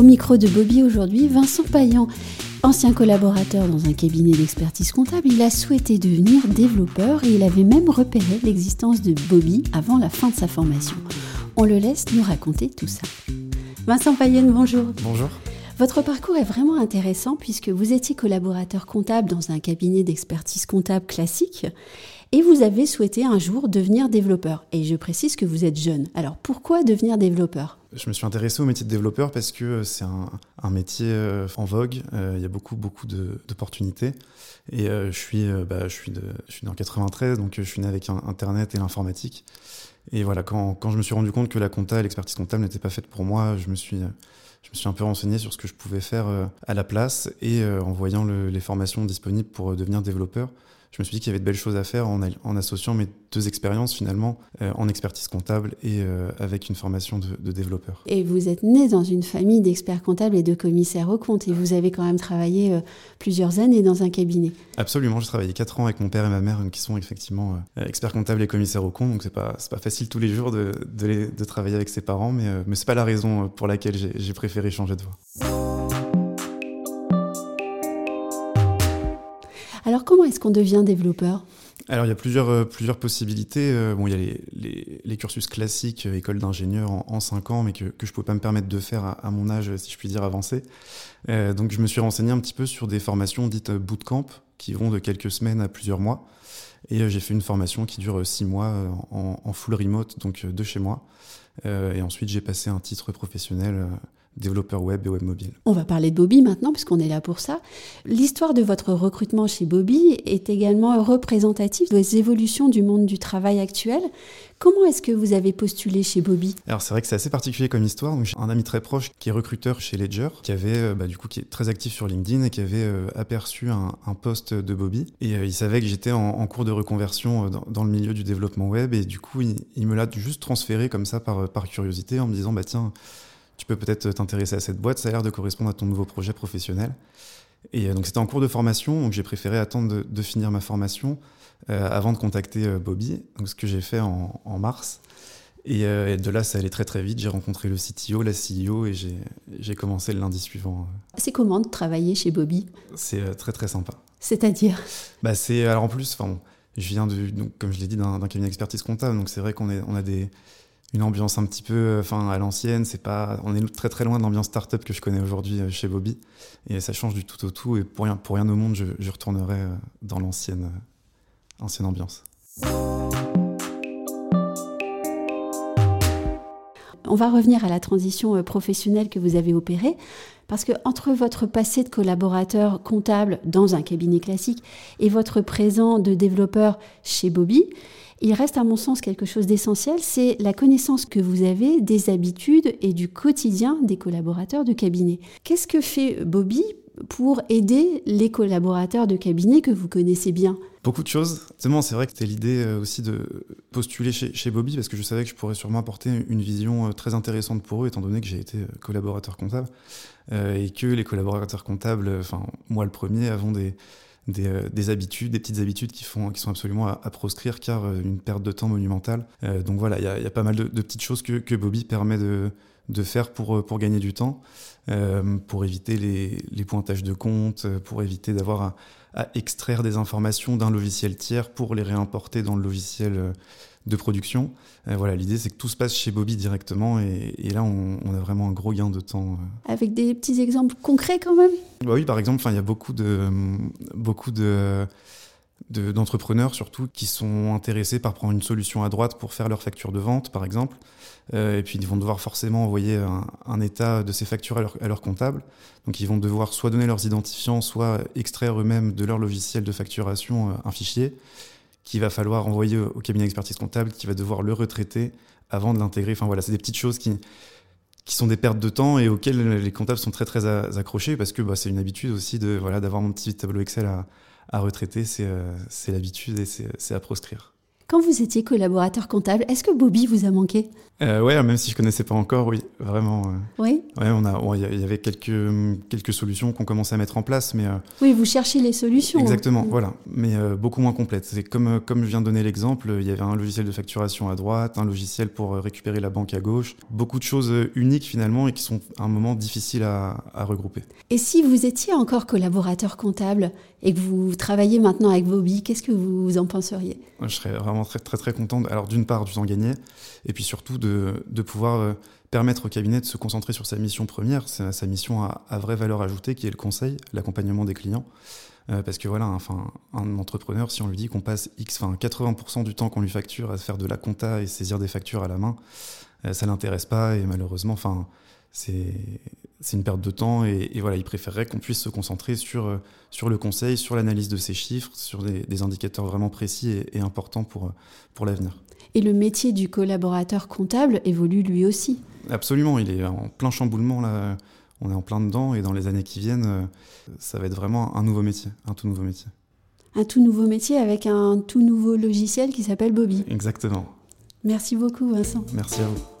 Au micro de Bobby aujourd'hui, Vincent Payan. Ancien collaborateur dans un cabinet d'expertise comptable, il a souhaité devenir développeur et il avait même repéré l'existence de Bobby avant la fin de sa formation. On le laisse nous raconter tout ça. Vincent Payan, bonjour. Bonjour. Votre parcours est vraiment intéressant puisque vous étiez collaborateur comptable dans un cabinet d'expertise comptable classique et vous avez souhaité un jour devenir développeur. Et je précise que vous êtes jeune. Alors pourquoi devenir développeur? Je me suis intéressé au métier de développeur parce que c'est un, métier euh, en vogue. Euh, il y a beaucoup, beaucoup d'opportunités. Et euh, je, suis, bah, je, suis je suis 93, donc je suis né avec Internet et l'informatique. Et voilà, quand, quand, je me suis rendu compte que la compta l'expertise comptable n'était pas faite pour moi, je me suis je me suis un peu renseigné sur ce que je pouvais faire à la place et en voyant les formations disponibles pour devenir développeur, je me suis dit qu'il y avait de belles choses à faire en, en associant mes deux expériences finalement euh, en expertise comptable et euh, avec une formation de, de, développeur. Et vous êtes né dans une famille d'experts comptables et de commissaires aux comptes et vous avez quand même travaillé euh, plusieurs années dans un cabinet. Absolument, j'ai travaillé quatre ans avec mon père et ma mère qui sont effectivement experts comptables et commissaires aux comptes, donc c'est pas pas facile tous les jours de, de, de travailler avec ses parents, mais mais c'est pas la raison pour laquelle j'ai préféré changer de voie. Est-ce qu'on devient développeur? Alors il y a plusieurs, euh, plusieurs possibilités. Euh, bon, il y a les, cursus classiques, euh, école d'ingénieur en, en 5 ans, mais que, je ne pouvais pas me permettre de faire à, mon âge, si je puis dire, avancé. donc je me suis renseigné un petit peu sur des formations dites bootcamp, qui vont de quelques semaines à plusieurs mois. Et j'ai fait une formation qui dure 6 mois en, full remote, donc de chez moi. et ensuite j'ai passé un titre professionnel développeur web et web mobile. On va parler de Bobby maintenant, puisqu'on est là pour ça. L'histoire de votre recrutement chez Bobby est également représentative des évolutions du monde du travail actuel. Comment est-ce que vous avez postulé chez Bobby? Alors c'est vrai que c'est assez particulier comme histoire. J'ai un ami très proche qui est recruteur chez Ledger, qui avait euh, bah, du coup qui est très actif sur LinkedIn et qui avait euh, aperçu un, poste de Bobby et euh, il savait que j'étais en, cours de reconversion dans, le milieu du développement web et du coup il, me l'a juste transféré comme ça par, par curiosité en me disant bah tiens tu peux peut-être t'intéresser à cette boîte, ça a l'air de correspondre à ton nouveau projet professionnel. Et euh, donc c'était en cours de formation, donc j'ai préféré attendre de, finir ma formation euh, avant de contacter euh, Bobby, donc ce que j'ai fait en, mars. Et, de là, ça allait très très vite. J'ai rencontré le CTO, la CEO, et j'ai commencé le lundi suivant. C'est comment de travailler chez Bobby? C'est très très sympa. C'est-à-dire? Bah, c'est alors en plus, enfin, je viens de, donc, comme je l'ai dit, d'un cabinet d'expertise comptable, donc c'est vrai qu'on on a des une ambiance un petit peu euh, enfin à l'ancienne c'est pas on est très très loin de l'ambiance startup que je connais aujourd'hui euh, chez Bobby. Et ça change du tout au tout. Et pour rien au monde je, retournerai euh, dans l'ancienne ancienne ambiance. On va revenir à la transition professionnelle que vous avez opérée parce que entre votre passé de collaborateur comptable dans un cabinet classique et votre présent de développeur chez Bobby il reste à mon sens quelque chose d'essentiel, c'est la connaissance que vous avez des habitudes et du quotidien des collaborateurs de cabinet. Qu'est-ce que fait Bobby pour aider les collaborateurs de cabinet que vous connaissez bien? Beaucoup de choses. c'est vrai que c'était l'idée euh, aussi de postuler chez, Bobby parce que je savais que je pourrais sûrement apporter une vision euh, très intéressante pour eux étant donné que j'ai été euh, collaborateur comptable et que les collaborateurs comptables, enfin moi le premier, avons des, euh, des, habitudes, des petites habitudes qui, font, qui sont absolument à, proscrire car euh, une perte de temps monumentale. Euh, donc voilà, il y, a, pas mal de, petites choses que, que Bobby permet de, de faire pour, pour gagner du temps, pour éviter les, les, pointages de compte, pour éviter d'avoir à, à, extraire des informations d'un logiciel tiers pour les réimporter dans le logiciel de production. Euh, voilà, l'idée c'est que tout se passe chez Bobby directement et, là on, a vraiment un gros gain de temps. Euh. Avec des petits exemples concrets quand même? Bah Oui, par exemple, il y a beaucoup de beaucoup de d'entrepreneurs surtout qui sont intéressés par prendre une solution à droite pour faire leur facture de vente par exemple euh, et puis ils vont devoir forcément envoyer un, état de ces factures à leur, à leur, comptable donc ils vont devoir soit donner leurs identifiants soit extraire eux-mêmes de leur logiciel de facturation un fichier qu'il va falloir envoyer au cabinet d'expertise comptable, qui va devoir le retraiter avant de l'intégrer. Enfin voilà, c'est des petites choses qui, qui sont des pertes de temps et auxquelles les comptables sont très très accrochés parce que bah, c'est une habitude aussi de voilà d'avoir mon petit tableau Excel à, à retraiter, c'est euh, l'habitude et c'est à proscrire. Quand vous étiez collaborateur comptable, est-ce que Bobby vous a manqué? Euh, Ouais, même si je connaissais pas encore, oui, vraiment. Euh. Oui. Ouais, on a, il y avait quelques quelques solutions qu'on commençait à mettre en place, mais oui, vous cherchez les solutions. Hein. Exactement, voilà, mais beaucoup moins complètes. C'est comme comme je viens de donner l'exemple, il y avait un logiciel de facturation à droite, un logiciel pour récupérer la banque à gauche, beaucoup de choses uniques finalement et qui sont à un moment difficiles à, à regrouper. Et si vous étiez encore collaborateur comptable et que vous travaillez maintenant avec Bobby, qu'est-ce que vous en penseriez? Je serais vraiment très très très content. Alors d'une part du temps gagné, et puis surtout de, de pouvoir permettre au cabinet de se concentrer sur sa mission première, sa mission à, vraie valeur ajoutée, qui est le conseil, l'accompagnement des clients. Euh, parce que voilà, enfin, un entrepreneur, si on lui dit qu'on passe X, enfin 80% du temps qu'on lui facture à faire de la compta et saisir des factures à la main, euh, ça l'intéresse pas et malheureusement, enfin, c'est une perte de temps et, voilà, il préférerait qu'on puisse se concentrer sur, euh, sur le conseil, sur l'analyse de ces chiffres, sur des, indicateurs vraiment précis et, et importants pour, pour l'avenir. Et le métier du collaborateur comptable évolue lui aussi. Absolument, il est en plein chamboulement là. On est en plein dedans et dans les années qui viennent, euh, ça va être vraiment un nouveau métier, un tout nouveau métier. Un tout nouveau métier avec un tout nouveau logiciel qui s'appelle Bobby. Exactement. Merci beaucoup Vincent. Merci à vous.